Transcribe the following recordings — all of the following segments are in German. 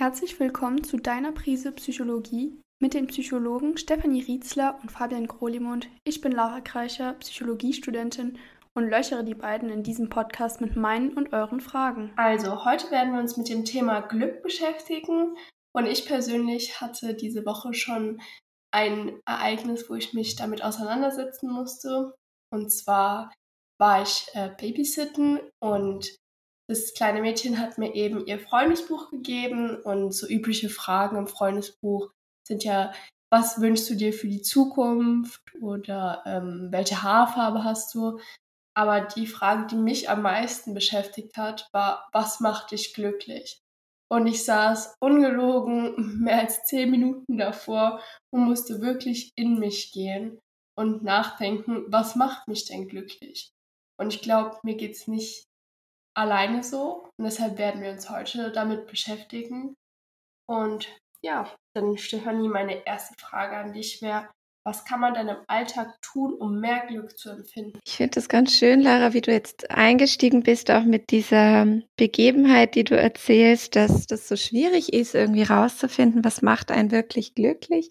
Herzlich willkommen zu deiner Prise Psychologie mit den Psychologen Stefanie Rietzler und Fabian Grolimund. Ich bin Laura Kreicher, Psychologiestudentin und löchere die beiden in diesem Podcast mit meinen und euren Fragen. Also, heute werden wir uns mit dem Thema Glück beschäftigen und ich persönlich hatte diese Woche schon ein Ereignis, wo ich mich damit auseinandersetzen musste. Und zwar war ich äh, Babysitten und das kleine Mädchen hat mir eben ihr Freundesbuch gegeben und so übliche Fragen im Freundesbuch sind ja, was wünschst du dir für die Zukunft oder ähm, welche Haarfarbe hast du? Aber die Frage, die mich am meisten beschäftigt hat, war, was macht dich glücklich? Und ich saß ungelogen mehr als zehn Minuten davor und musste wirklich in mich gehen und nachdenken, was macht mich denn glücklich? Und ich glaube, mir geht es nicht alleine so. Und deshalb werden wir uns heute damit beschäftigen. Und ja, dann Stefanie, meine erste Frage an dich wäre, was kann man denn im Alltag tun, um mehr Glück zu empfinden? Ich finde es ganz schön, Lara, wie du jetzt eingestiegen bist, auch mit dieser Begebenheit, die du erzählst, dass das so schwierig ist, irgendwie rauszufinden, was macht einen wirklich glücklich,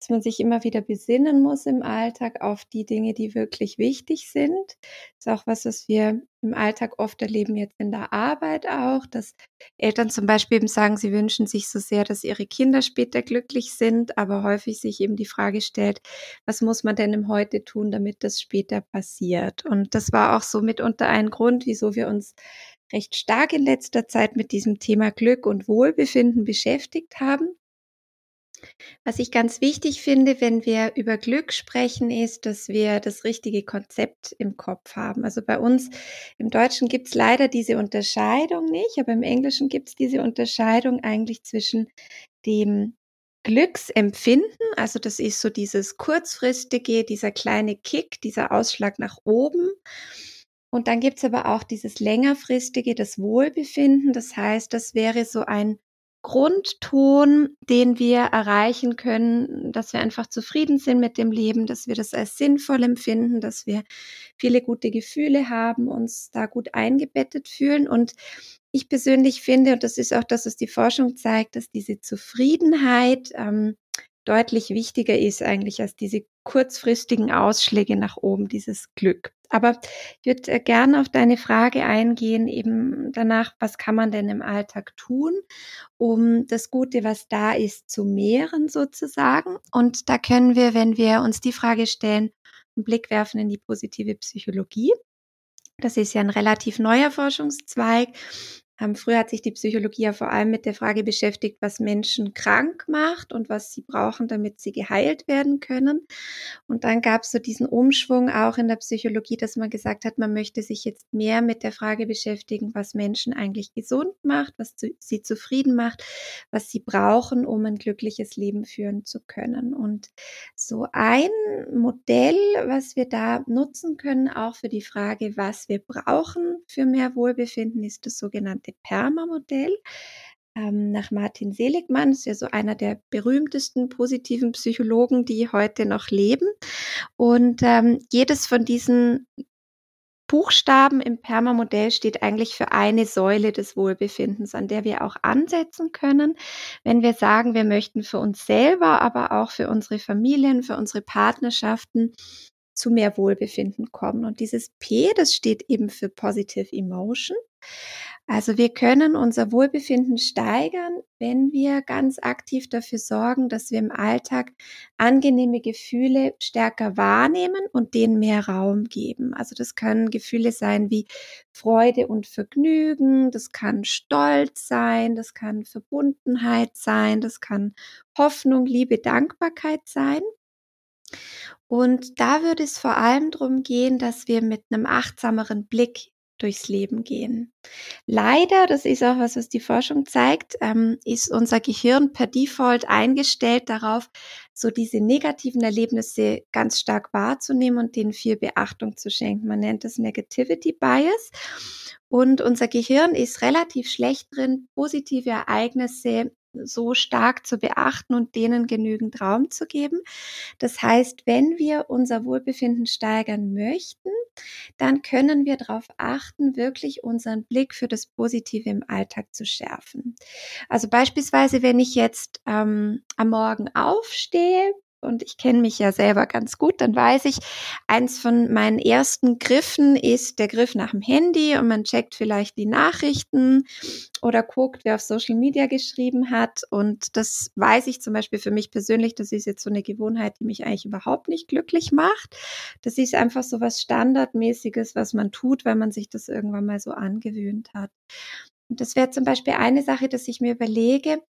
dass man sich immer wieder besinnen muss im Alltag auf die Dinge, die wirklich wichtig sind. Das ist auch was, was wir im Alltag oft erleben, jetzt in der Arbeit auch, dass Eltern zum Beispiel eben sagen, sie wünschen sich so sehr, dass ihre Kinder später glücklich sind, aber häufig sich eben die Frage stellt, was muss man denn im Heute tun, damit das später passiert? Und das war auch so mitunter ein Grund, wieso wir uns recht stark in letzter Zeit mit diesem Thema Glück und Wohlbefinden beschäftigt haben was ich ganz wichtig finde, wenn wir über Glück sprechen, ist, dass wir das richtige Konzept im Kopf haben. Also bei uns im Deutschen gibt es leider diese Unterscheidung nicht, aber im Englischen gibt es diese Unterscheidung eigentlich zwischen dem Glücksempfinden, also das ist so dieses kurzfristige, dieser kleine Kick, dieser Ausschlag nach oben. Und dann gibt es aber auch dieses längerfristige, das Wohlbefinden. Das heißt, das wäre so ein Grundton, den wir erreichen können, dass wir einfach zufrieden sind mit dem Leben, dass wir das als sinnvoll empfinden, dass wir viele gute Gefühle haben, uns da gut eingebettet fühlen. Und ich persönlich finde, und das ist auch das, was die Forschung zeigt, dass diese Zufriedenheit ähm, deutlich wichtiger ist eigentlich als diese kurzfristigen Ausschläge nach oben, dieses Glück. Aber ich würde äh, gerne auf deine Frage eingehen, eben danach, was kann man denn im Alltag tun, um das Gute, was da ist, zu mehren sozusagen. Und da können wir, wenn wir uns die Frage stellen, einen Blick werfen in die positive Psychologie. Das ist ja ein relativ neuer Forschungszweig, früher hat sich die Psychologie ja vor allem mit der Frage beschäftigt, was Menschen krank macht und was sie brauchen, damit sie geheilt werden können. Und dann gab es so diesen Umschwung auch in der Psychologie, dass man gesagt hat, man möchte sich jetzt mehr mit der Frage beschäftigen, was Menschen eigentlich gesund macht, was sie zufrieden macht, was sie brauchen, um ein glückliches Leben führen zu können. Und so ein Modell, was wir da nutzen können, auch für die Frage, was wir brauchen für mehr Wohlbefinden, ist das sogenannte sogenannte PERMA-Modell ähm, nach Martin Seligmann, ist ja so einer der berühmtesten positiven Psychologen, die heute noch leben. Und ähm, jedes von diesen Buchstaben im PERMA-Modell steht eigentlich für eine Säule des Wohlbefindens, an der wir auch ansetzen können, wenn wir sagen, wir möchten für uns selber, aber auch für unsere Familien, für unsere Partnerschaften zu mehr Wohlbefinden kommen. Und dieses P, das steht eben für Positive Emotion. Also wir können unser Wohlbefinden steigern, wenn wir ganz aktiv dafür sorgen, dass wir im Alltag angenehme Gefühle stärker wahrnehmen und denen mehr Raum geben. Also das können Gefühle sein wie Freude und Vergnügen, das kann Stolz sein, das kann Verbundenheit sein, das kann Hoffnung, Liebe, Dankbarkeit sein. Und da würde es vor allem darum gehen, dass wir mit einem achtsameren Blick durchs Leben gehen. Leider, das ist auch was, was die Forschung zeigt, ähm, ist unser Gehirn per Default eingestellt darauf, so diese negativen Erlebnisse ganz stark wahrzunehmen und denen viel Beachtung zu schenken. Man nennt das Negativity Bias. Und unser Gehirn ist relativ schlecht drin, positive Ereignisse so stark zu beachten und denen genügend Raum zu geben. Das heißt, wenn wir unser Wohlbefinden steigern möchten, dann können wir darauf achten, wirklich unseren Blick für das Positive im Alltag zu schärfen. Also beispielsweise, wenn ich jetzt ähm, am Morgen aufstehe, und ich kenne mich ja selber ganz gut, dann weiß ich, eins von meinen ersten Griffen ist der Griff nach dem Handy und man checkt vielleicht die Nachrichten oder guckt, wer auf Social Media geschrieben hat. Und das weiß ich zum Beispiel für mich persönlich, das ist jetzt so eine Gewohnheit, die mich eigentlich überhaupt nicht glücklich macht. Das ist einfach so was Standardmäßiges, was man tut, weil man sich das irgendwann mal so angewöhnt hat. Und das wäre zum Beispiel eine Sache, dass ich mir überlege,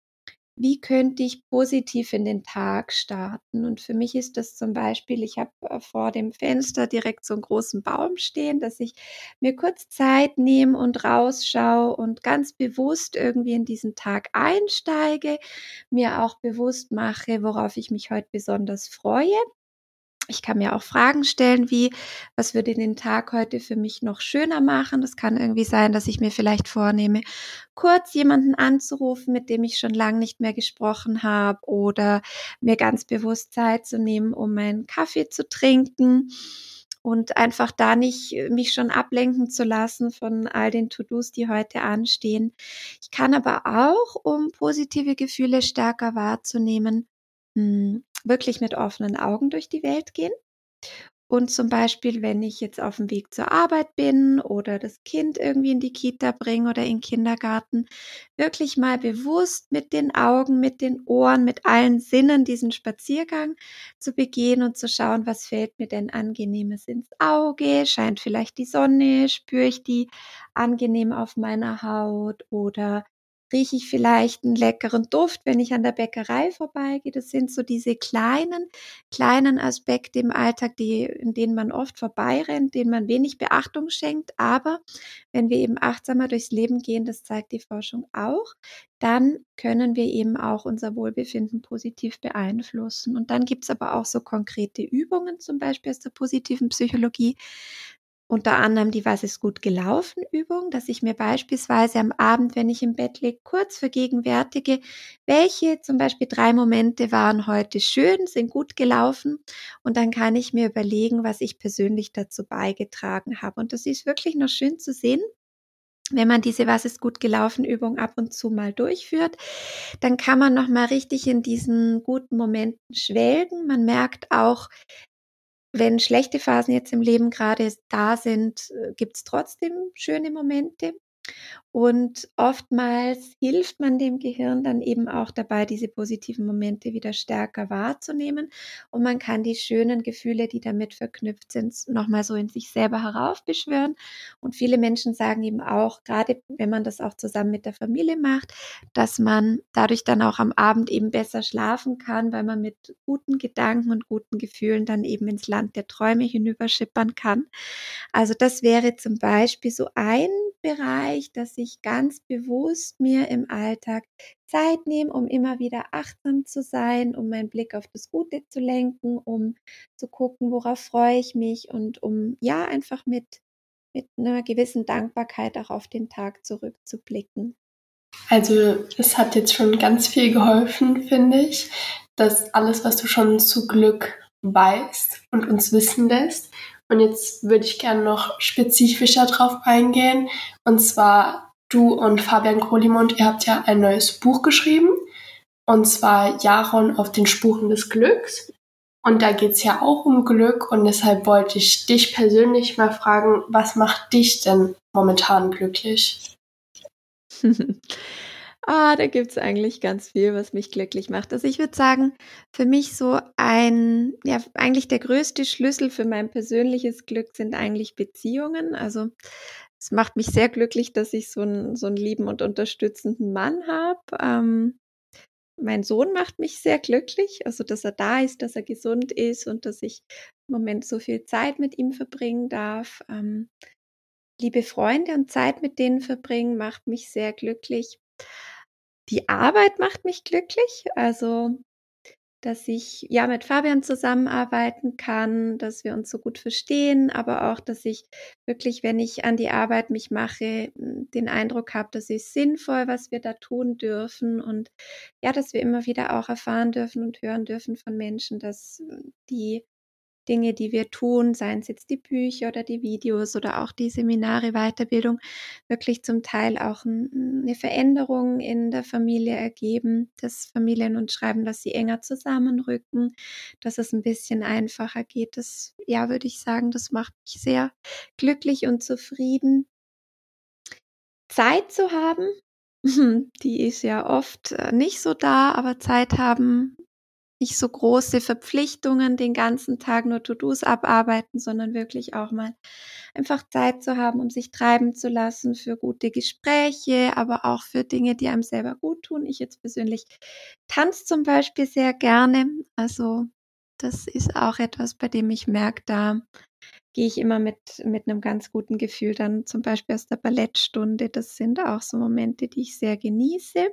wie könnte ich positiv in den Tag starten? Und für mich ist das zum Beispiel, ich habe äh, vor dem Fenster direkt so einen großen Baum stehen, dass ich mir kurz Zeit nehme und rausschaue und ganz bewusst irgendwie in diesen Tag einsteige, mir auch bewusst mache, worauf ich mich heute besonders freue ich kann mir auch Fragen stellen wie, was würde den Tag heute für mich noch schöner machen? Das kann irgendwie sein, dass ich mir vielleicht vornehme, kurz jemanden anzurufen, mit dem ich schon lange nicht mehr gesprochen habe oder mir ganz bewusst Zeit zu nehmen, um meinen Kaffee zu trinken und einfach da nicht mich schon ablenken zu lassen von all den To-Dos, die heute anstehen. Ich kann aber auch, um positive Gefühle stärker wahrzunehmen, hm, wirklich mit offenen Augen durch die Welt gehen. Und zum Beispiel, wenn ich jetzt auf dem Weg zur Arbeit bin oder das Kind irgendwie in die Kita bringe oder in den Kindergarten, wirklich mal bewusst mit den Augen, mit den Ohren, mit allen Sinnen diesen Spaziergang zu begehen und zu schauen, was fällt mir denn angenehmes ins Auge? Scheint vielleicht die Sonne? Spüre ich die angenehm auf meiner Haut? Oder rieche ich vielleicht einen leckeren Duft, wenn ich an der Bäckerei vorbeigehe. Das sind so diese kleinen, kleinen Aspekte im Alltag, die, in denen man oft vorbeirennt, denen man wenig Beachtung schenkt. Aber wenn wir eben achtsamer durchs Leben gehen, das zeigt die Forschung auch, dann können wir eben auch unser Wohlbefinden positiv beeinflussen. Und dann gibt es aber auch so konkrete Übungen, zum Beispiel aus der positiven Psychologie, unter anderem die Was ist gut gelaufen Übung, dass ich mir beispielsweise am Abend, wenn ich im Bett liege, kurz vergegenwärtige, welche zum Beispiel drei Momente waren heute schön, sind gut gelaufen und dann kann ich mir überlegen, was ich persönlich dazu beigetragen habe. Und das ist wirklich noch schön zu sehen, wenn man diese Was ist gut gelaufen Übung ab und zu mal durchführt, dann kann man noch mal richtig in diesen guten Momenten schwelgen. Man merkt auch, wenn schlechte Phasen jetzt im Leben gerade da sind, äh, gibt es trotzdem schöne Momente. Und oftmals hilft man dem Gehirn dann eben auch dabei, diese positiven Momente wieder stärker wahrzunehmen. Und man kann die schönen Gefühle, die damit verknüpft sind, nochmal so in sich selber heraufbeschwören. Und viele Menschen sagen eben auch, gerade wenn man das auch zusammen mit der Familie macht, dass man dadurch dann auch am Abend eben besser schlafen kann, weil man mit guten Gedanken und guten Gefühlen dann eben ins Land der Träume hinüberschippern kann. Also das wäre zum Beispiel so ein Bereich, dass ich ganz bewusst mir im Alltag Zeit nehme, um immer wieder achtsam zu sein, um meinen Blick auf das Gute zu lenken, um zu gucken, worauf freue ich mich und um ja einfach mit, mit einer gewissen Dankbarkeit auch auf den Tag zurückzublicken. Also es hat jetzt schon ganz viel geholfen, finde ich, dass alles, was du schon zu Glück weißt und uns wissen lässt. Und jetzt würde ich gerne noch spezifischer drauf eingehen. Und zwar du und Fabian Kohlimund, ihr habt ja ein neues Buch geschrieben. Und zwar Jaron auf den Spuren des Glücks. Und da geht es ja auch um Glück. Und deshalb wollte ich dich persönlich mal fragen, was macht dich denn momentan glücklich? Ah, da gibt es eigentlich ganz viel, was mich glücklich macht. Also ich würde sagen, für mich so ein, ja, eigentlich der größte Schlüssel für mein persönliches Glück sind eigentlich Beziehungen. Also es macht mich sehr glücklich, dass ich so einen, so einen lieben und unterstützenden Mann habe. Ähm, mein Sohn macht mich sehr glücklich, also dass er da ist, dass er gesund ist und dass ich im Moment so viel Zeit mit ihm verbringen darf. Ähm, liebe Freunde und Zeit mit denen verbringen macht mich sehr glücklich. Die Arbeit macht mich glücklich. Also dass ich ja mit Fabian zusammenarbeiten kann, dass wir uns so gut verstehen, aber auch, dass ich wirklich, wenn ich an die Arbeit mich mache, den Eindruck habe, dass es sinnvoll, was wir da tun dürfen und ja, dass wir immer wieder auch erfahren dürfen und hören dürfen von Menschen, dass die Dinge, die wir tun, seien es jetzt die Bücher oder die Videos oder auch die Seminare, Weiterbildung, wirklich zum Teil auch eine Veränderung in der Familie ergeben, dass Familien uns schreiben, dass sie enger zusammenrücken, dass es ein bisschen einfacher geht. Das, ja, würde ich sagen, das macht mich sehr glücklich und zufrieden. Zeit zu haben, die ist ja oft äh, nicht so da, aber Zeit haben, nicht so große Verpflichtungen den ganzen Tag nur To-Dos abarbeiten, sondern wirklich auch mal einfach Zeit zu haben, um sich treiben zu lassen für gute Gespräche, aber auch für Dinge, die einem selber gut tun. Ich jetzt persönlich tanze zum Beispiel sehr gerne. Also das ist auch etwas, bei dem ich merke, da gehe ich immer mit, mit einem ganz guten Gefühl dann zum Beispiel aus der Ballettstunde. Das sind auch so Momente, die ich sehr genieße.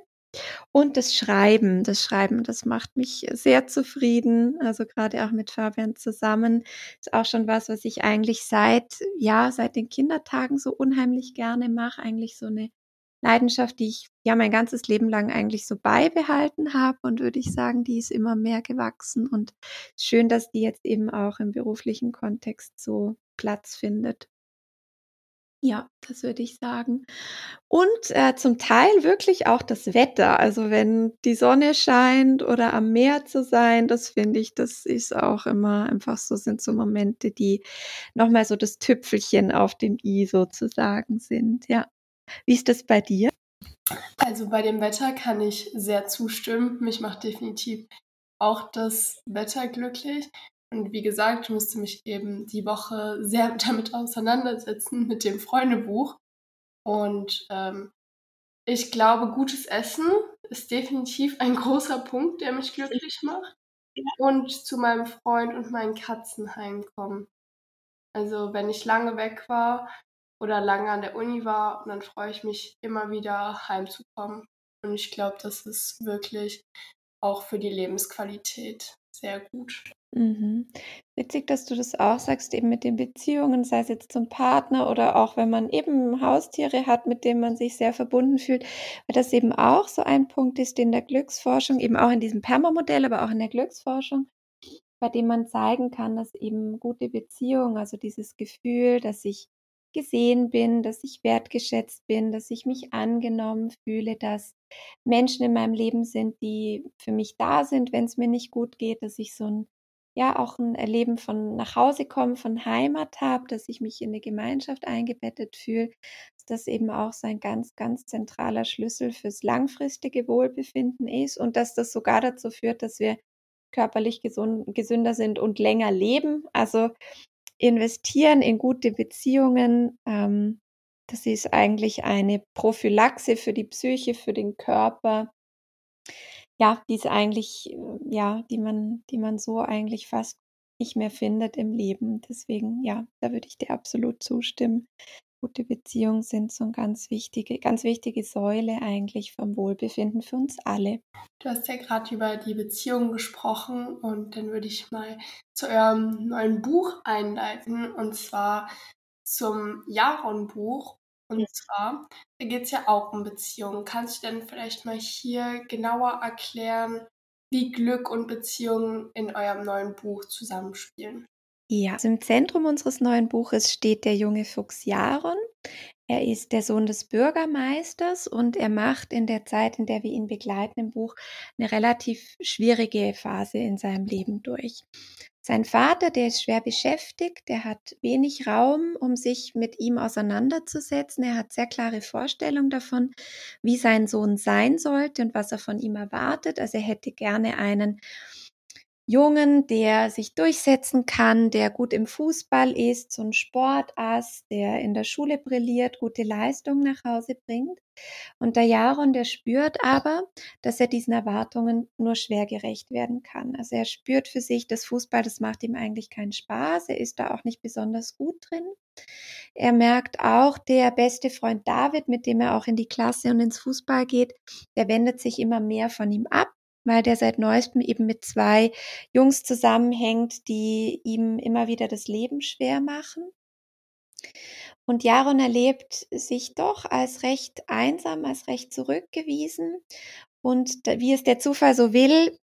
Und das Schreiben, das Schreiben, das macht mich sehr zufrieden. Also gerade auch mit Fabian zusammen ist auch schon was, was ich eigentlich seit, ja, seit den Kindertagen so unheimlich gerne mache. Eigentlich so eine Leidenschaft, die ich ja mein ganzes Leben lang eigentlich so beibehalten habe und würde ich sagen, die ist immer mehr gewachsen und schön, dass die jetzt eben auch im beruflichen Kontext so Platz findet. Ja, das würde ich sagen. Und äh, zum Teil wirklich auch das Wetter. Also wenn die Sonne scheint oder am Meer zu sein, das finde ich, das ist auch immer einfach so, sind so Momente, die nochmal so das Tüpfelchen auf dem i sozusagen sind. Ja. Wie ist das bei dir? Also bei dem Wetter kann ich sehr zustimmen. Mich macht definitiv auch das Wetter glücklich. Und wie gesagt, ich musste mich eben die Woche sehr damit auseinandersetzen, mit dem Freundebuch. Und ähm, ich glaube, gutes Essen ist definitiv ein großer Punkt, der mich glücklich macht. Und zu meinem Freund und meinen Katzen heimkommen. Also wenn ich lange weg war oder lange an der Uni war, dann freue ich mich immer wieder heimzukommen. Und ich glaube, das ist wirklich auch für die Lebensqualität sehr gut. Mhm. Witzig, dass du das auch sagst, eben mit den Beziehungen, sei es jetzt zum Partner oder auch wenn man eben Haustiere hat, mit denen man sich sehr verbunden fühlt, weil das eben auch so ein Punkt ist, den der Glücksforschung, eben auch in diesem Perma-Modell, aber auch in der Glücksforschung, bei dem man zeigen kann, dass eben gute Beziehungen, also dieses Gefühl, dass ich gesehen bin, dass ich wertgeschätzt bin, dass ich mich angenommen fühle, dass Menschen in meinem Leben sind, die für mich da sind, wenn es mir nicht gut geht, dass ich so ein ja auch ein Erleben von nach Hause kommen, von Heimat habe, dass ich mich in eine Gemeinschaft eingebettet fühle, dass das eben auch so ein ganz, ganz zentraler Schlüssel fürs langfristige Wohlbefinden ist und dass das sogar dazu führt, dass wir körperlich gesund, gesünder sind und länger leben. Also investieren in gute Beziehungen, ähm, das ist eigentlich eine Prophylaxe für die Psyche, für den Körper, ja, die ist eigentlich, äh, ja, die man, die man so eigentlich fast nicht mehr findet im Leben. Deswegen, ja, da würde ich dir absolut zustimmen. Gute Beziehungen sind so eine ganz wichtige, ganz wichtige Säule eigentlich vom Wohlbefinden für uns alle. Du hast ja gerade über die Beziehungen gesprochen und dann würde ich mal zu eurem neuen Buch einleiten und zwar zum Jaron-Buch und zwar, da geht es ja auch um Beziehungen. Kannst du denn vielleicht mal hier genauer erklären, wie Glück und Beziehungen in eurem neuen Buch zusammenspielen? Ja, also im Zentrum unseres neuen Buches steht der junge Fuchs Jaron. Er ist der Sohn des Bürgermeisters und er macht in der Zeit, in der wir ihn begleiten im Buch, eine relativ schwierige Phase in seinem Leben durch. Sein Vater, der ist schwer beschäftigt, der hat wenig Raum, um sich mit ihm auseinanderzusetzen. Er hat sehr klare Vorstellungen davon, wie sein Sohn sein sollte und was er von ihm erwartet. Also er hätte gerne einen Jungen, der sich durchsetzen kann, der gut im Fußball ist, so ein Sportass, der in der Schule brilliert, gute Leistungen nach Hause bringt. Und der Jaron, der spürt aber, dass er diesen Erwartungen nur schwer gerecht werden kann. Also er spürt für sich, dass Fußball, das macht ihm eigentlich keinen Spaß. Er ist da auch nicht besonders gut drin. Er merkt auch, der beste Freund David, mit dem er auch in die Klasse und ins Fußball geht, der wendet sich immer mehr von ihm ab weil der seit neuestem eben mit zwei Jungs zusammenhängt, die ihm immer wieder das Leben schwer machen. Und Jaron erlebt sich doch als recht einsam, als recht zurückgewiesen. Und wie es der Zufall so will,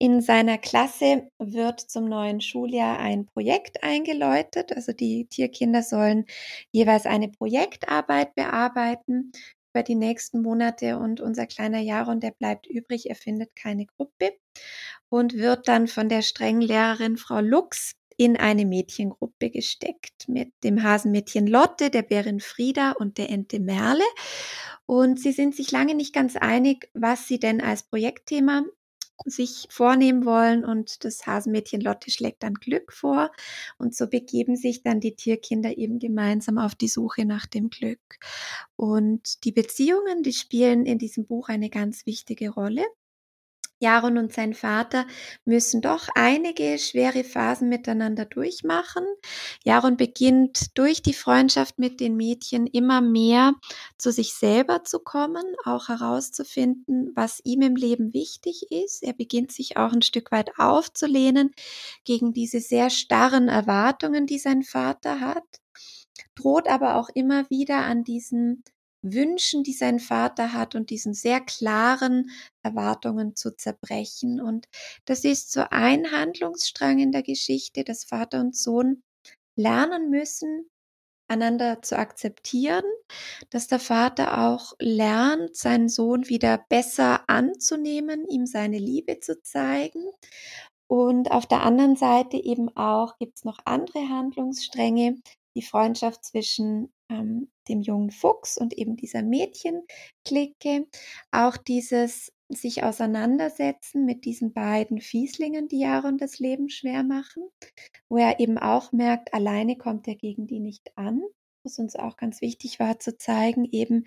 in seiner Klasse wird zum neuen Schuljahr ein Projekt eingeläutet. Also die Tierkinder sollen jeweils eine Projektarbeit bearbeiten über die nächsten Monate und unser kleiner Jaron, der bleibt übrig, er findet keine Gruppe und wird dann von der strengen Lehrerin Frau Lux in eine Mädchengruppe gesteckt mit dem Hasenmädchen Lotte, der Bärin Frieda und der Ente Merle. Und sie sind sich lange nicht ganz einig, was sie denn als Projektthema sich vornehmen wollen und das Hasenmädchen Lotte schlägt dann Glück vor und so begeben sich dann die Tierkinder eben gemeinsam auf die Suche nach dem Glück. Und die Beziehungen, die spielen in diesem Buch eine ganz wichtige Rolle. Jaron und sein Vater müssen doch einige schwere Phasen miteinander durchmachen. Jaron beginnt durch die Freundschaft mit den Mädchen immer mehr zu sich selber zu kommen, auch herauszufinden, was ihm im Leben wichtig ist. Er beginnt sich auch ein Stück weit aufzulehnen gegen diese sehr starren Erwartungen, die sein Vater hat, droht aber auch immer wieder an diesen Wünschen, die sein Vater hat und diesen sehr klaren Erwartungen zu zerbrechen. Und das ist so ein Handlungsstrang in der Geschichte, dass Vater und Sohn lernen müssen, einander zu akzeptieren, dass der Vater auch lernt, seinen Sohn wieder besser anzunehmen, ihm seine Liebe zu zeigen. Und auf der anderen Seite eben auch gibt es noch andere Handlungsstränge, die Freundschaft zwischen ähm, dem jungen Fuchs und eben dieser Mädchenklicke. Auch dieses sich auseinandersetzen mit diesen beiden Fieslingen, die Jaron das Leben schwer machen, wo er eben auch merkt, alleine kommt er gegen die nicht an, was uns auch ganz wichtig war zu zeigen, eben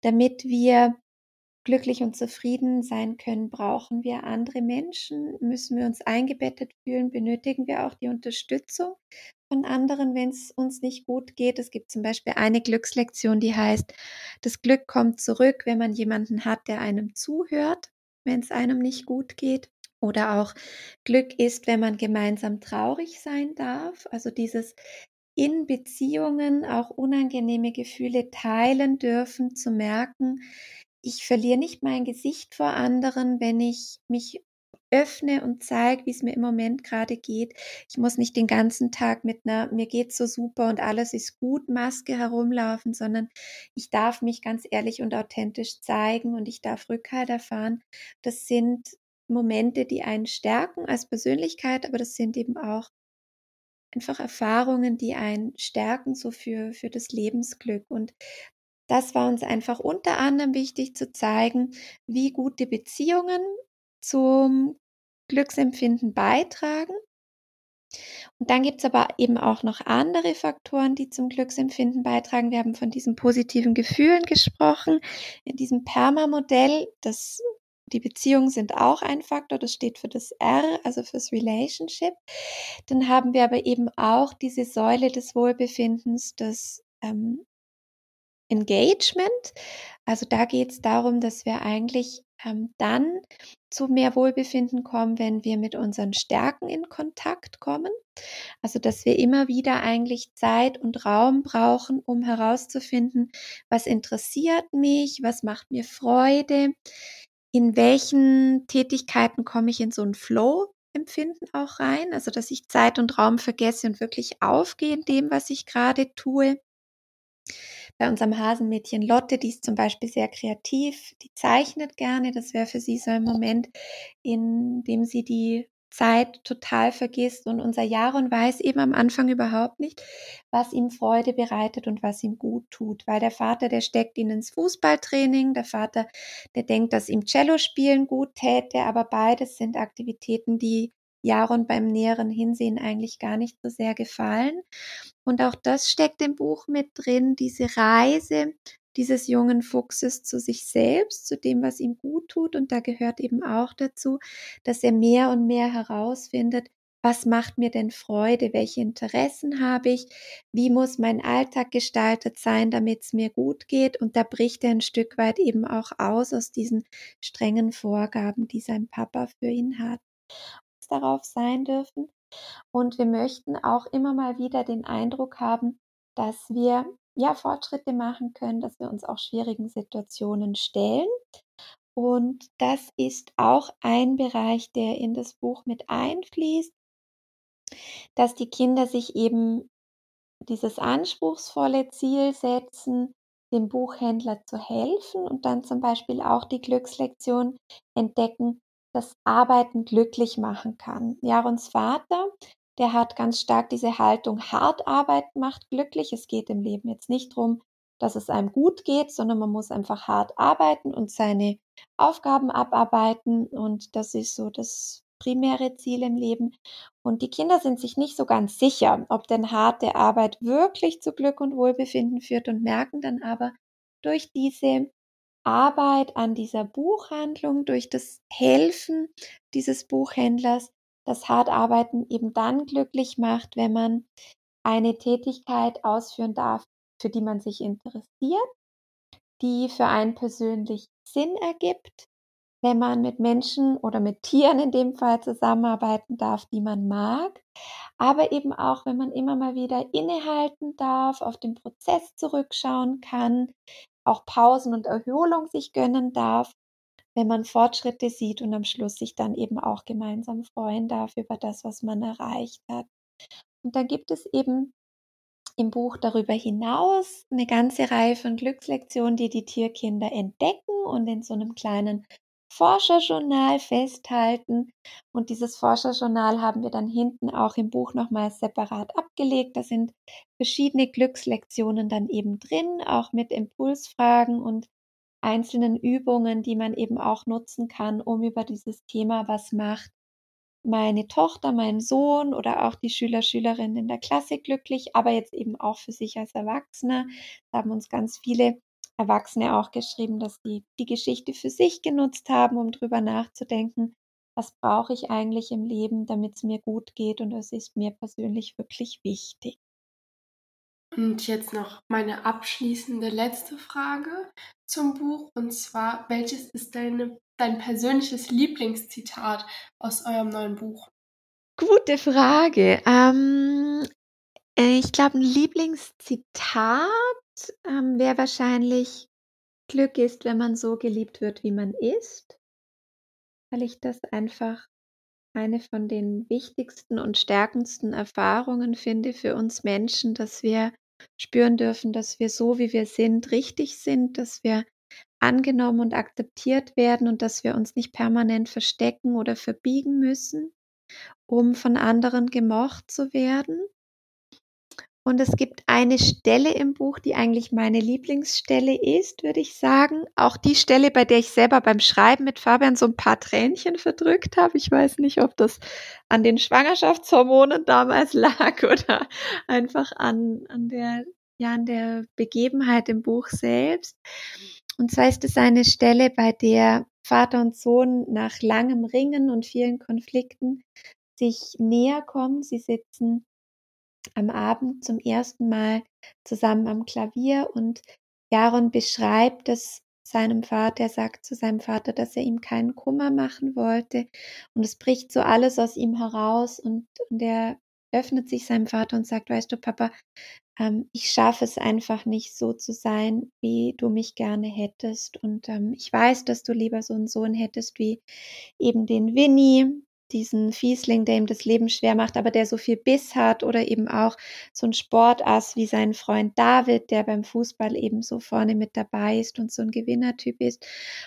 damit wir glücklich und zufrieden sein können, brauchen wir andere Menschen, müssen wir uns eingebettet fühlen, benötigen wir auch die Unterstützung von anderen, wenn es uns nicht gut geht. Es gibt zum Beispiel eine Glückslektion, die heißt, das Glück kommt zurück, wenn man jemanden hat, der einem zuhört, wenn es einem nicht gut geht. Oder auch Glück ist, wenn man gemeinsam traurig sein darf. Also dieses in Beziehungen auch unangenehme Gefühle teilen dürfen, zu merken, ich verliere nicht mein Gesicht vor anderen, wenn ich mich öffne und zeige, wie es mir im Moment gerade geht. Ich muss nicht den ganzen Tag mit einer mir geht's so super und alles ist gut Maske herumlaufen, sondern ich darf mich ganz ehrlich und authentisch zeigen und ich darf Rückhalt erfahren. Das sind Momente, die einen stärken als Persönlichkeit, aber das sind eben auch einfach Erfahrungen, die einen stärken, so für, für das Lebensglück. Und das war uns einfach unter anderem wichtig zu zeigen, wie gute Beziehungen zum Glücksempfinden beitragen. Und dann gibt es aber eben auch noch andere Faktoren, die zum Glücksempfinden beitragen. Wir haben von diesen positiven Gefühlen gesprochen. In diesem Perma-Modell, das die Beziehungen sind auch ein Faktor, das steht für das R, also fürs Relationship. Dann haben wir aber eben auch diese Säule des Wohlbefindens, das ähm, Engagement. Also da geht es darum, dass wir eigentlich ähm, dann zu mehr Wohlbefinden kommen, wenn wir mit unseren Stärken in Kontakt kommen. Also dass wir immer wieder eigentlich Zeit und Raum brauchen, um herauszufinden, was interessiert mich, was macht mir Freude, in welchen Tätigkeiten komme ich in so ein Flow. Empfinden auch rein, also dass ich Zeit und Raum vergesse und wirklich aufgehe in dem, was ich gerade tue bei unserem Hasenmädchen Lotte, die ist zum Beispiel sehr kreativ, die zeichnet gerne. Das wäre für sie so ein Moment, in dem sie die Zeit total vergisst. Und unser Jaron weiß eben am Anfang überhaupt nicht, was ihm Freude bereitet und was ihm gut tut. Weil der Vater, der steckt ihn ins Fußballtraining, der Vater, der denkt, dass ihm Cello spielen gut täte, aber beides sind Aktivitäten, die Jaron beim näheren Hinsehen eigentlich gar nicht so sehr gefallen. Und auch das steckt im Buch mit drin, diese Reise dieses jungen Fuchses zu sich selbst, zu dem, was ihm gut tut. Und da gehört eben auch dazu, dass er mehr und mehr herausfindet, was macht mir denn Freude, welche Interessen habe ich, wie muss mein Alltag gestaltet sein, damit es mir gut geht. Und da bricht er ein Stück weit eben auch aus aus diesen strengen Vorgaben, die sein Papa für ihn hat. Darauf sein dürfen. Und wir möchten auch immer mal wieder den Eindruck haben, dass wir ja Fortschritte machen können, dass wir uns auch schwierigen Situationen stellen. Und das ist auch ein Bereich, der in das Buch mit einfließt, dass die Kinder sich eben dieses anspruchsvolle Ziel setzen, dem Buchhändler zu helfen und dann zum Beispiel auch die Glückslektion entdecken, dass Arbeiten glücklich machen kann. Jarons Vater, der hat ganz stark diese Haltung, hart arbeiten macht glücklich. Es geht im Leben jetzt nicht darum, dass es einem gut geht, sondern man muss einfach hart arbeiten und seine Aufgaben abarbeiten. Und das ist so das primäre Ziel im Leben. Und die Kinder sind sich nicht so ganz sicher, ob denn harte Arbeit wirklich zu Glück und Wohlbefinden führt und merken dann aber durch diese Arbeit an dieser Buchhandlung, durch das Helfen dieses Buchhändlers, dass hart arbeiten eben dann glücklich macht, wenn man eine Tätigkeit ausführen darf, für die man sich interessiert, die für einen persönlich Sinn ergibt, wenn man mit Menschen oder mit Tieren in dem Fall zusammenarbeiten darf, die man mag, aber eben auch, wenn man immer mal wieder innehalten darf, auf den Prozess zurückschauen kann, auch Pausen und Erholung sich gönnen darf, wenn man Fortschritte sieht und am Schluss sich dann eben auch gemeinsam freuen darf über das, was man erreicht hat. Und dann gibt es eben im Buch darüber hinaus eine ganze Reihe von Glückslektionen, die die Tierkinder entdecken und in so einem kleinen Forscherjournal festhalten. Und dieses Forscherjournal haben wir dann hinten auch im Buch nochmal separat abgelegt. Da sind verschiedene Glückslektionen dann eben drin, auch mit Impulsfragen und einzelnen Übungen, die man eben auch nutzen kann, um über dieses Thema, was macht meine Tochter, mein Sohn oder auch die Schüler, Schülerinnen in der Klasse glücklich, aber jetzt eben auch für sich als Erwachsener. Da haben uns ganz viele Erwachsene auch geschrieben, dass sie die Geschichte für sich genutzt haben, um drüber nachzudenken, was brauche ich eigentlich im Leben, damit es mir gut geht und was ist mir persönlich wirklich wichtig. Und jetzt noch meine abschließende letzte Frage zum Buch. Und zwar, welches ist deine, dein persönliches Lieblingszitat aus eurem neuen Buch? Gute Frage. Ähm, ich glaube, ein Lieblingszitat ähm, wäre wahrscheinlich, Glück ist, wenn man so geliebt wird, wie man ist, weil ich das einfach eine von den wichtigsten und stärkendsten Erfahrungen finde für uns Menschen, dass wir spüren dürfen, dass wir so, wie wir sind, richtig sind, dass wir angenommen und akzeptiert werden und dass wir uns nicht permanent verstecken oder verbiegen müssen, um von anderen gemocht zu werden. Und es gibt eine Stelle im Buch, die eigentlich meine Lieblingsstelle ist, würde ich sagen. Auch die Stelle, bei der ich selber beim Schreiben mit Fabian so ein paar Tränchen verdrückt habe. Ich weiß nicht, ob das an den Schwangerschaftshormonen damals lag oder einfach an, an der, ja, an der Begebenheit im Buch selbst. Und zwar ist es eine Stelle, bei der Vater und Sohn nach langem Ringen und vielen Konflikten sich näher kommen. Sie sitzen am Abend zum ersten Mal zusammen am Klavier und Jaron beschreibt es seinem Vater, er sagt zu seinem Vater, dass er ihm keinen Kummer machen wollte und es bricht so alles aus ihm heraus und, und er öffnet sich seinem Vater und sagt, weißt du, Papa, ähm, ich schaffe es einfach nicht so zu sein, wie du mich gerne hättest und ähm, ich weiß, dass du lieber so einen Sohn hättest wie eben den Winnie, diesen Fiesling, der ihm das Leben schwer macht, aber der so viel Biss hat oder eben auch so ein Sportass wie sein Freund David, der beim Fußball eben so vorne mit dabei ist und so ein Gewinnertyp ist.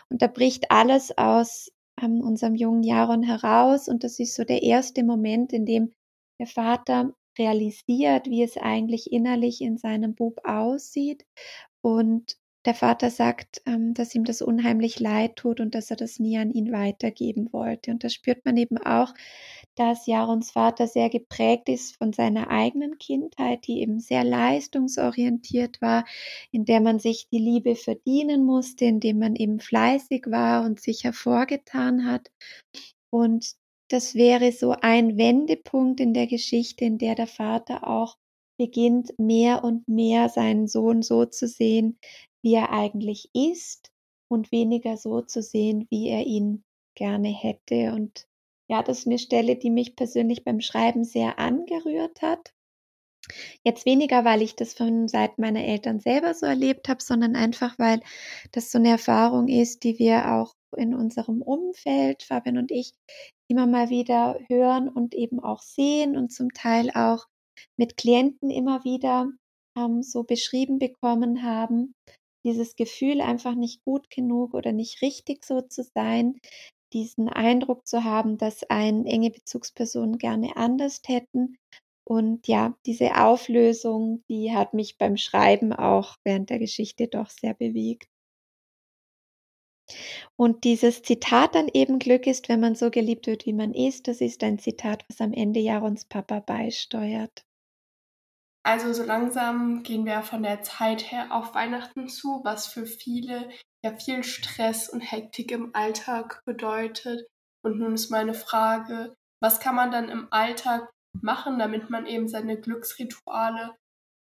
Und da bricht alles aus ähm, unserem jungen Jaron heraus und das ist so der erste Moment, in dem der Vater realisiert, wie es eigentlich innerlich in seinem Bub aussieht und der Vater sagt, ähm, dass ihm das unheimlich leid tut und dass er das nie an ihn weitergeben wollte. Und da spürt man eben auch, dass Jarons Vater sehr geprägt ist von seiner eigenen Kindheit, die eben sehr leistungsorientiert war, in der man sich die Liebe verdienen musste, indem man eben fleißig war und sich hervorgetan hat. Und das wäre so ein Wendepunkt in der Geschichte, in der der Vater auch beginnt, mehr und mehr seinen Sohn so zu sehen, wie er eigentlich ist und weniger so zu sehen, wie er ihn gerne hätte. Und ja, das ist eine Stelle, die mich persönlich beim Schreiben sehr angerührt hat. Jetzt weniger, weil ich das von Seiten meiner Eltern selber so erlebt habe, sondern einfach, weil das so eine Erfahrung ist, die wir auch in unserem Umfeld, Fabian und ich, immer mal wieder hören und eben auch sehen und zum Teil auch mit Klienten immer wieder ähm, so beschrieben bekommen haben. Dieses Gefühl, einfach nicht gut genug oder nicht richtig so zu sein, diesen Eindruck zu haben, dass ein enge Bezugspersonen gerne anders hätten. Und ja, diese Auflösung, die hat mich beim Schreiben auch während der Geschichte doch sehr bewegt. Und dieses Zitat dann eben Glück ist, wenn man so geliebt wird, wie man ist, das ist ein Zitat, was am Ende Jarons Papa beisteuert. Also so langsam gehen wir von der Zeit her auf Weihnachten zu, was für viele ja viel Stress und Hektik im Alltag bedeutet. Und nun ist meine Frage, was kann man dann im Alltag machen, damit man eben seine Glücksrituale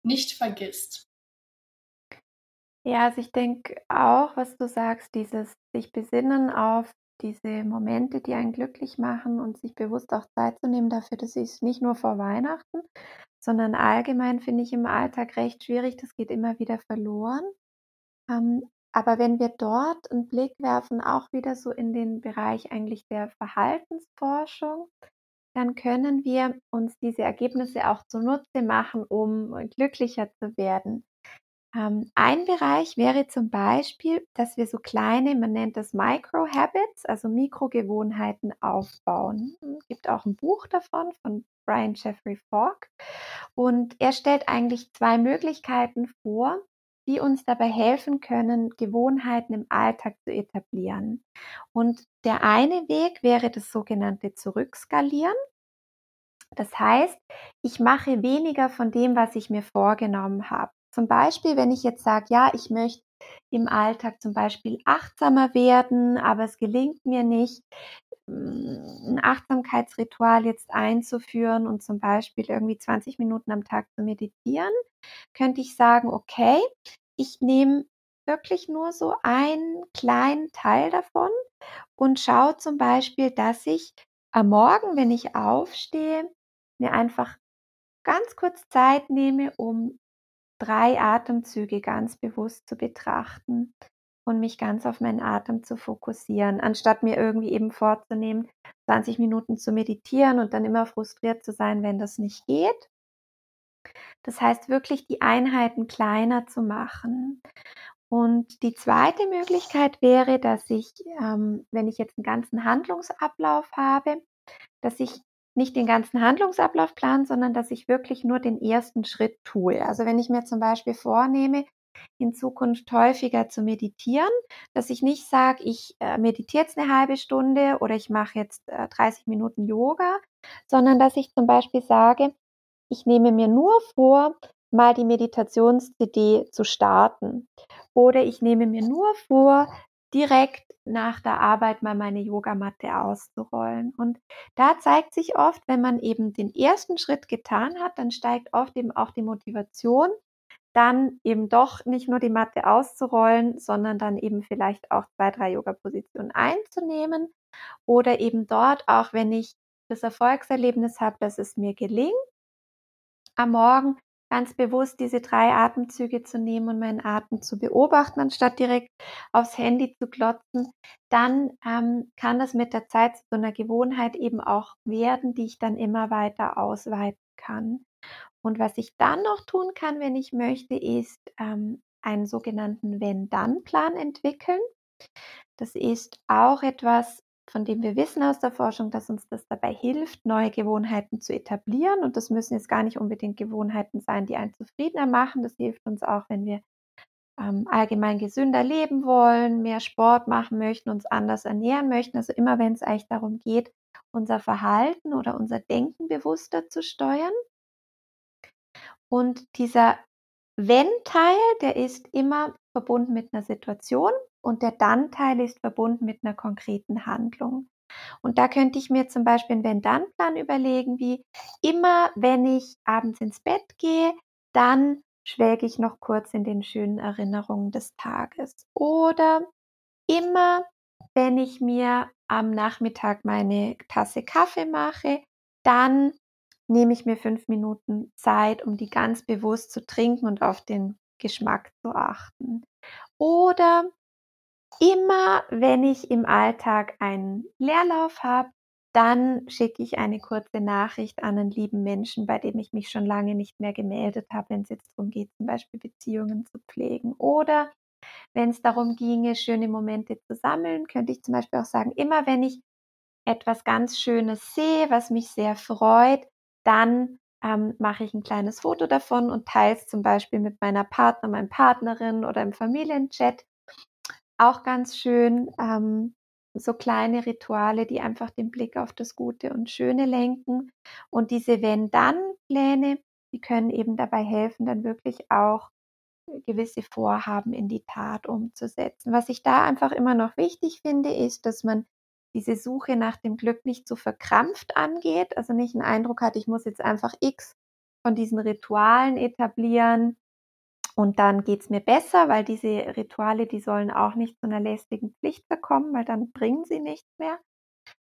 nicht vergisst? Ja, also ich denke auch, was du sagst, dieses sich besinnen auf diese Momente, die einen glücklich machen und sich bewusst auch Zeit zu nehmen dafür, das ist nicht nur vor Weihnachten, sondern allgemein finde ich im Alltag recht schwierig, das geht immer wieder verloren. Ähm, aber wenn wir dort einen Blick werfen, auch wieder so in den Bereich eigentlich der Verhaltensforschung, dann können wir uns diese Ergebnisse auch zunutze machen, um glücklicher zu werden. Ähm, ein Bereich wäre zum Beispiel, dass wir so kleine, man nennt das Micro-Habits, also Mikrogewohnheiten aufbauen. Es gibt auch ein Buch davon von Brian Jeffrey Falk. Und er stellt eigentlich zwei Möglichkeiten vor, die uns dabei helfen können, Gewohnheiten im Alltag zu etablieren. Und der eine Weg wäre das sogenannte Zurückskalieren. Das heißt, ich mache weniger von dem, was ich mir vorgenommen habe. Zum Beispiel, wenn ich jetzt sage, ja, ich möchte im Alltag zum Beispiel achtsamer werden, aber es gelingt mir nicht, mm, ein Achtsamkeitsritual jetzt einzuführen und zum Beispiel irgendwie 20 Minuten am Tag zu meditieren, könnte ich sagen, okay, ich nehme wirklich nur so einen kleinen Teil davon und schaue zum Beispiel, dass ich am Morgen, wenn ich aufstehe, mir einfach ganz kurz Zeit nehme, um drei Atemzüge ganz bewusst zu betrachten und mich ganz auf meinen Atem zu fokussieren, anstatt mir irgendwie eben vorzunehmen, 20 Minuten zu meditieren und dann immer frustriert zu sein, wenn das nicht geht. Das heißt wirklich die Einheiten kleiner zu machen. Und die zweite Möglichkeit wäre, dass ich, ähm, wenn ich jetzt einen ganzen Handlungsablauf habe, dass ich nicht den ganzen Handlungsablauf planen, sondern dass ich wirklich nur den ersten Schritt tue. Also wenn ich mir zum Beispiel vornehme, in Zukunft häufiger zu meditieren, dass ich nicht sage, ich äh, meditiere jetzt eine halbe Stunde oder ich mache jetzt äh, 30 Minuten Yoga, sondern dass ich zum Beispiel sage, ich nehme mir nur vor, mal die Meditations-CD zu starten. Oder ich nehme mir nur vor, direkt nach der Arbeit mal meine Yogamatte auszurollen. Und da zeigt sich oft, wenn man eben den ersten Schritt getan hat, dann steigt oft eben auch die Motivation, dann eben doch nicht nur die Matte auszurollen, sondern dann eben vielleicht auch zwei, drei Yoga-Positionen einzunehmen. Oder eben dort, auch wenn ich das Erfolgserlebnis habe, dass es mir gelingt, am Morgen ganz bewusst diese drei Atemzüge zu nehmen und meinen Atem zu beobachten, anstatt direkt aufs Handy zu klotzen, dann ähm, kann das mit der Zeit zu einer Gewohnheit eben auch werden, die ich dann immer weiter ausweiten kann. Und was ich dann noch tun kann, wenn ich möchte, ist ähm, einen sogenannten Wenn-Dann-Plan entwickeln. Das ist auch etwas, von dem wir wissen aus der Forschung, dass uns das dabei hilft, neue Gewohnheiten zu etablieren. Und das müssen jetzt gar nicht unbedingt Gewohnheiten sein, die einen zufriedener machen. Das hilft uns auch, wenn wir ähm, allgemein gesünder leben wollen, mehr Sport machen möchten, uns anders ernähren möchten. Also immer, wenn es eigentlich darum geht, unser Verhalten oder unser Denken bewusster zu steuern. Und dieser Wenn-Teil, der ist immer verbunden mit einer Situation und der Dann-Teil ist verbunden mit einer konkreten Handlung. Und da könnte ich mir zum Beispiel einen Wenn-Dann-Plan überlegen, wie immer, wenn ich abends ins Bett gehe, dann schwelge ich noch kurz in den schönen Erinnerungen des Tages. Oder immer, wenn ich mir am Nachmittag meine Tasse Kaffee mache, dann nehme ich mir fünf Minuten Zeit, um die ganz bewusst zu trinken und auf den Geschmack zu achten. Oder immer, wenn ich im Alltag einen Leerlauf habe, dann schicke ich eine kurze Nachricht an einen lieben Menschen, bei dem ich mich schon lange nicht mehr gemeldet habe, wenn es jetzt darum geht, zum Beispiel Beziehungen zu pflegen. Oder wenn es darum ginge, schöne Momente zu sammeln, könnte ich zum Beispiel auch sagen, immer wenn ich etwas ganz Schönes sehe, was mich sehr freut, dann ähm, mache ich ein kleines Foto davon und teile es zum Beispiel mit meiner Partner, meiner Partnerin oder im Familienchat. Auch ganz schön, ähm, so kleine Rituale, die einfach den Blick auf das Gute und Schöne lenken. Und diese Wenn-Dann-Pläne, die können eben dabei helfen, dann wirklich auch gewisse Vorhaben in die Tat umzusetzen. Was ich da einfach immer noch wichtig finde, ist, dass man diese Suche nach dem Glück nicht so verkrampft angeht, also nicht einen Eindruck hat, ich muss jetzt einfach X von diesen Ritualen etablieren und dann geht es mir besser, weil diese Rituale, die sollen auch nicht zu einer lästigen Pflicht bekommen, weil dann bringen sie nichts mehr,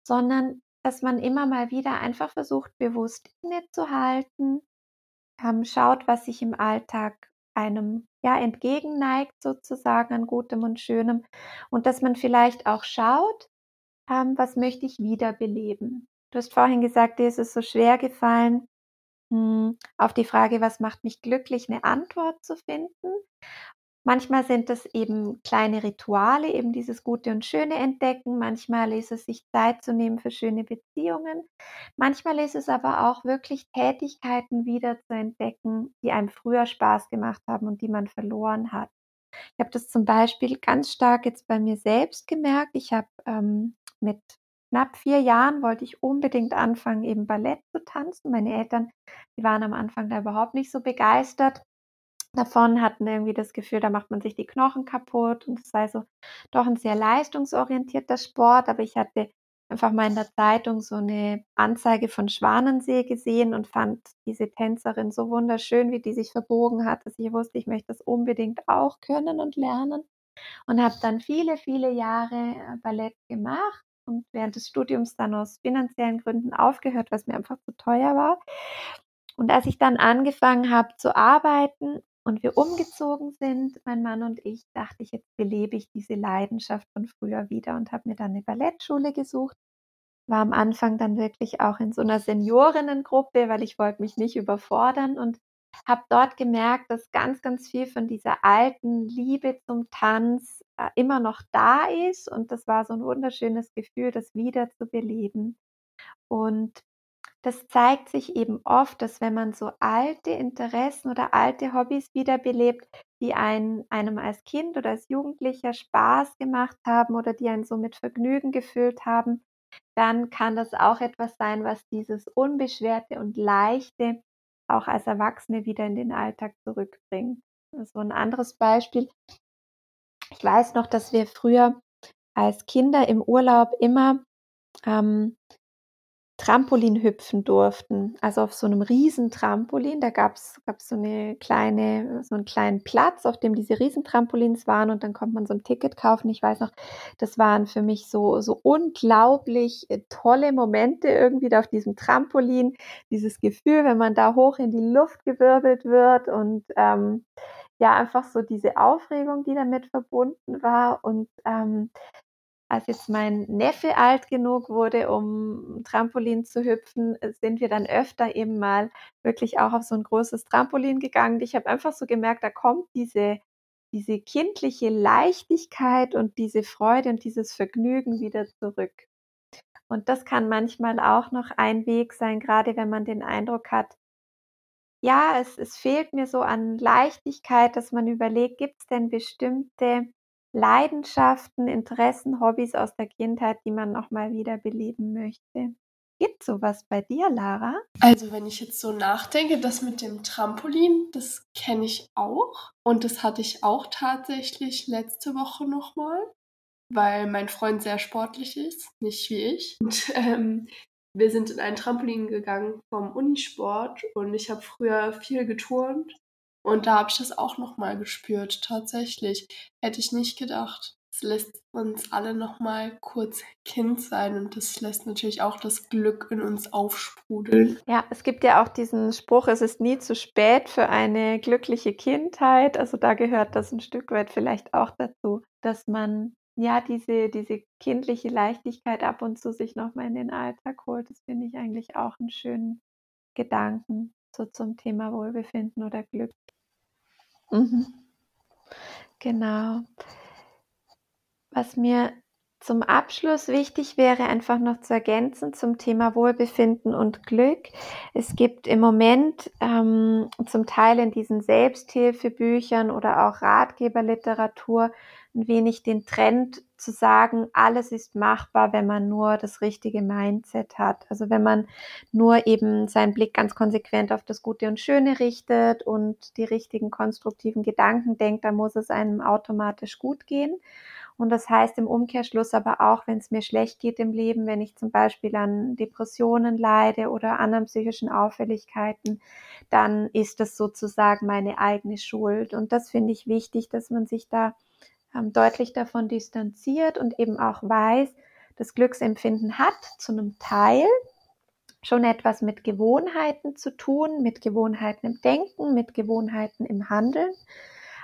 sondern dass man immer mal wieder einfach versucht, bewusst innezuhalten, ähm, schaut, was sich im Alltag einem ja entgegenneigt sozusagen an Gutem und Schönem und dass man vielleicht auch schaut, ähm, was möchte ich wiederbeleben. Du hast vorhin gesagt, dir ist es so schwer gefallen, auf die Frage, was macht mich glücklich, eine Antwort zu finden. Manchmal sind es eben kleine Rituale, eben dieses Gute und Schöne entdecken. Manchmal ist es sich Zeit zu nehmen für schöne Beziehungen. Manchmal ist es aber auch wirklich Tätigkeiten wieder zu entdecken, die einem früher Spaß gemacht haben und die man verloren hat. Ich habe das zum Beispiel ganz stark jetzt bei mir selbst gemerkt. Ich habe ähm, mit knapp vier Jahren wollte ich unbedingt anfangen, eben Ballett zu tanzen. Meine Eltern, die waren am Anfang da überhaupt nicht so begeistert davon, hatten irgendwie das Gefühl, da macht man sich die Knochen kaputt und es sei so doch ein sehr leistungsorientierter Sport. Aber ich hatte einfach mal in der Zeitung so eine Anzeige von Schwanensee gesehen und fand diese Tänzerin so wunderschön, wie die sich verbogen hat, dass ich wusste, ich möchte das unbedingt auch können und lernen. Und habe dann viele, viele Jahre äh, Ballett gemacht und während des Studiums dann aus finanziellen Gründen aufgehört, was mir einfach zu teuer war. Und als ich dann angefangen habe zu arbeiten und wir umgezogen sind, mein Mann und ich, dachte ich, jetzt belebe ich diese Leidenschaft von früher wieder und habe mir dann eine Ballettschule gesucht. War am Anfang dann wirklich auch in so einer Seniorinnengruppe, weil ich wollte mich nicht überfordern und habe dort gemerkt, dass ganz, ganz viel von dieser alten Liebe zum Tanz äh, immer noch da ist. Und das war so ein wunderschönes Gefühl, das wieder zu beleben. Und das zeigt sich eben oft, dass wenn man so alte Interessen oder alte Hobbys wiederbelebt, die einen, einem als Kind oder als Jugendlicher Spaß gemacht haben oder die einen so mit Vergnügen gefüllt haben, dann kann das auch etwas sein, was dieses Unbeschwerte und Leichte auch als Erwachsene wieder in den Alltag zurückbringt. So ein anderes Beispiel. Ich weiß noch, dass wir früher als Kinder im Urlaub immer ähm, Trampolin hüpfen durften. Also auf so einem riesen Trampolin. Da gab es so eine kleine, so einen kleinen Platz, auf dem diese Riesentrampolins waren und dann konnte man so ein Ticket kaufen. Ich weiß noch, das waren für mich so, so unglaublich äh, tolle Momente irgendwie da auf diesem Trampolin. Dieses Gefühl, wenn man da hoch in die Luft gewirbelt wird und ähm, ja, einfach so diese Aufregung, die damit verbunden war. Und ähm, als jetzt mein Neffe alt genug wurde, um Trampolin zu hüpfen, sind wir dann öfter eben mal wirklich auch auf so ein großes Trampolin gegangen. Ich habe einfach so gemerkt, da kommt diese, diese kindliche Leichtigkeit und diese Freude und dieses Vergnügen wieder zurück. Und das kann manchmal auch noch ein Weg sein, gerade wenn man den Eindruck hat, ja, es, es fehlt mir so an Leichtigkeit, dass man überlegt, gibt es denn bestimmte Leidenschaften, Interessen, Hobbys aus der Kindheit, die man nochmal wieder beleben möchte. Gibt sowas bei dir, Lara? Also wenn ich jetzt so nachdenke, das mit dem Trampolin, das kenne ich auch. Und das hatte ich auch tatsächlich letzte Woche nochmal. weil mein Freund sehr sportlich ist, nicht wie ich. Und ähm, wir sind in ein Trampolin gegangen vom Unisport und ich habe früher viel geturnt und da habe ich das auch nochmal gespürt, tatsächlich. Hätte ich nicht gedacht. Es lässt uns alle nochmal kurz Kind sein und das lässt natürlich auch das Glück in uns aufsprudeln. Ja, es gibt ja auch diesen Spruch, es ist nie zu spät für eine glückliche Kindheit. Also da gehört das ein Stück weit vielleicht auch dazu, dass man ja diese, diese kindliche Leichtigkeit ab und zu sich nochmal in den Alltag holt. Das finde ich eigentlich auch einen schönen Gedanken so zum Thema Wohlbefinden oder Glück. Mhm. Genau. Was mir zum Abschluss wichtig wäre, einfach noch zu ergänzen zum Thema Wohlbefinden und Glück. Es gibt im Moment ähm, zum Teil in diesen Selbsthilfebüchern oder auch Ratgeberliteratur ein wenig den Trend zu sagen, alles ist machbar, wenn man nur das richtige Mindset hat. Also wenn man nur eben seinen Blick ganz konsequent auf das Gute und Schöne richtet und die richtigen konstruktiven Gedanken denkt, dann muss es einem automatisch gut gehen. Und das heißt im Umkehrschluss aber auch, wenn es mir schlecht geht im Leben, wenn ich zum Beispiel an Depressionen leide oder anderen psychischen Auffälligkeiten, dann ist das sozusagen meine eigene Schuld. Und das finde ich wichtig, dass man sich da deutlich davon distanziert und eben auch weiß, das Glücksempfinden hat zu einem Teil schon etwas mit Gewohnheiten zu tun, mit Gewohnheiten im Denken, mit Gewohnheiten im Handeln.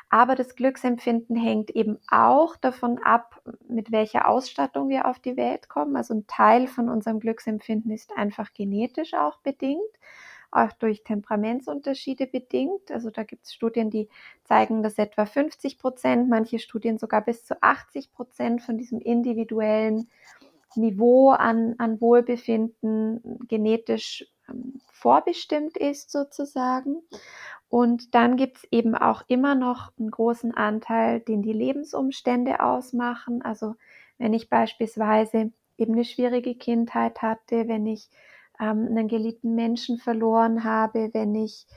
Aber das Glücksempfinden hängt eben auch davon ab, mit welcher Ausstattung wir auf die Welt kommen. Also ein Teil von unserem Glücksempfinden ist einfach genetisch auch bedingt, auch durch Temperamentsunterschiede bedingt. Also da gibt es Studien, die zeigen, dass etwa 50 Prozent, manche Studien sogar bis zu 80 Prozent von diesem individuellen Niveau an, an Wohlbefinden genetisch ähm, vorbestimmt ist sozusagen. Und dann gibt es eben auch immer noch einen großen Anteil, den die Lebensumstände ausmachen. Also wenn ich beispielsweise eben eine schwierige Kindheit hatte, wenn ich ähm, einen geliebten Menschen verloren habe, wenn ich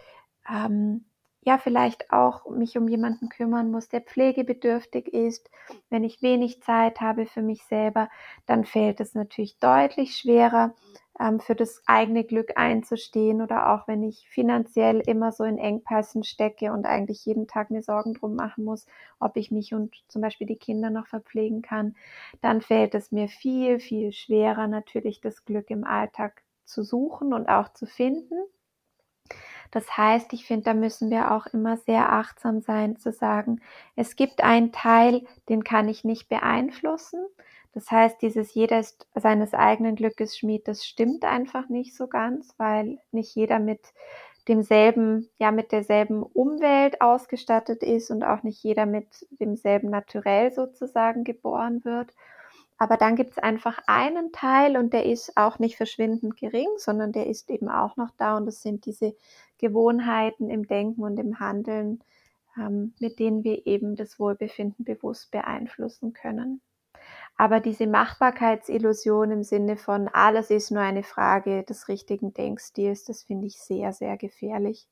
ähm, ja vielleicht auch mich um jemanden kümmern muss, der pflegebedürftig ist, wenn ich wenig Zeit habe für mich selber, dann fällt es natürlich deutlich schwerer, ähm, für das eigene Glück einzustehen oder auch wenn ich finanziell immer so in Engpässen stecke und eigentlich jeden Tag mir Sorgen drum machen muss, ob ich mich und zum Beispiel die Kinder noch verpflegen kann, dann fällt es mir viel, viel schwerer, natürlich das Glück im Alltag zu suchen und auch zu finden. Das heißt, ich finde, da müssen wir auch immer sehr achtsam sein zu sagen, es gibt einen Teil, den kann ich nicht beeinflussen. Das heißt, dieses jeder ist seines eigenen Glückes Schmied, das stimmt einfach nicht so ganz, weil nicht jeder mit demselben, ja, mit derselben Umwelt ausgestattet ist und auch nicht jeder mit demselben Naturell sozusagen geboren wird. Aber dann gibt es einfach einen Teil und der ist auch nicht verschwindend gering, sondern der ist eben auch noch da und das sind diese Gewohnheiten im Denken und im Handeln, ähm, mit denen wir eben das Wohlbefinden bewusst beeinflussen können. Aber diese Machbarkeitsillusion im Sinne von alles ist nur eine Frage des richtigen Denkstils, das finde ich sehr, sehr gefährlich.